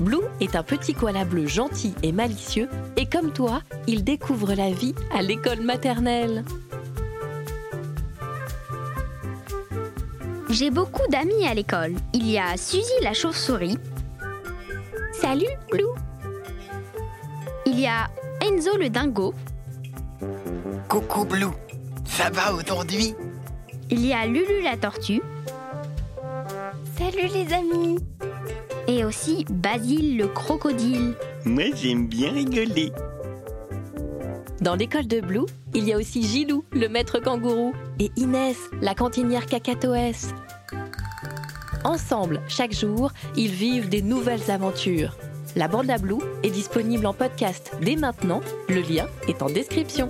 Blue est un petit koala bleu gentil et malicieux, et comme toi, il découvre la vie à l'école maternelle. J'ai beaucoup d'amis à l'école. Il y a Suzy la chauve-souris. Salut, Blue. Il y a Enzo le dingo. Coucou Blue, ça va aujourd'hui? Il y a Lulu la tortue. Salut les amis. Et aussi Basile le crocodile. Moi j'aime bien rigoler. Dans l'école de Blue, il y a aussi Gilou, le maître kangourou, et Inès, la cantinière cacatoès. Ensemble, chaque jour, ils vivent des nouvelles aventures. La bande à Blue est disponible en podcast dès maintenant, le lien est en description.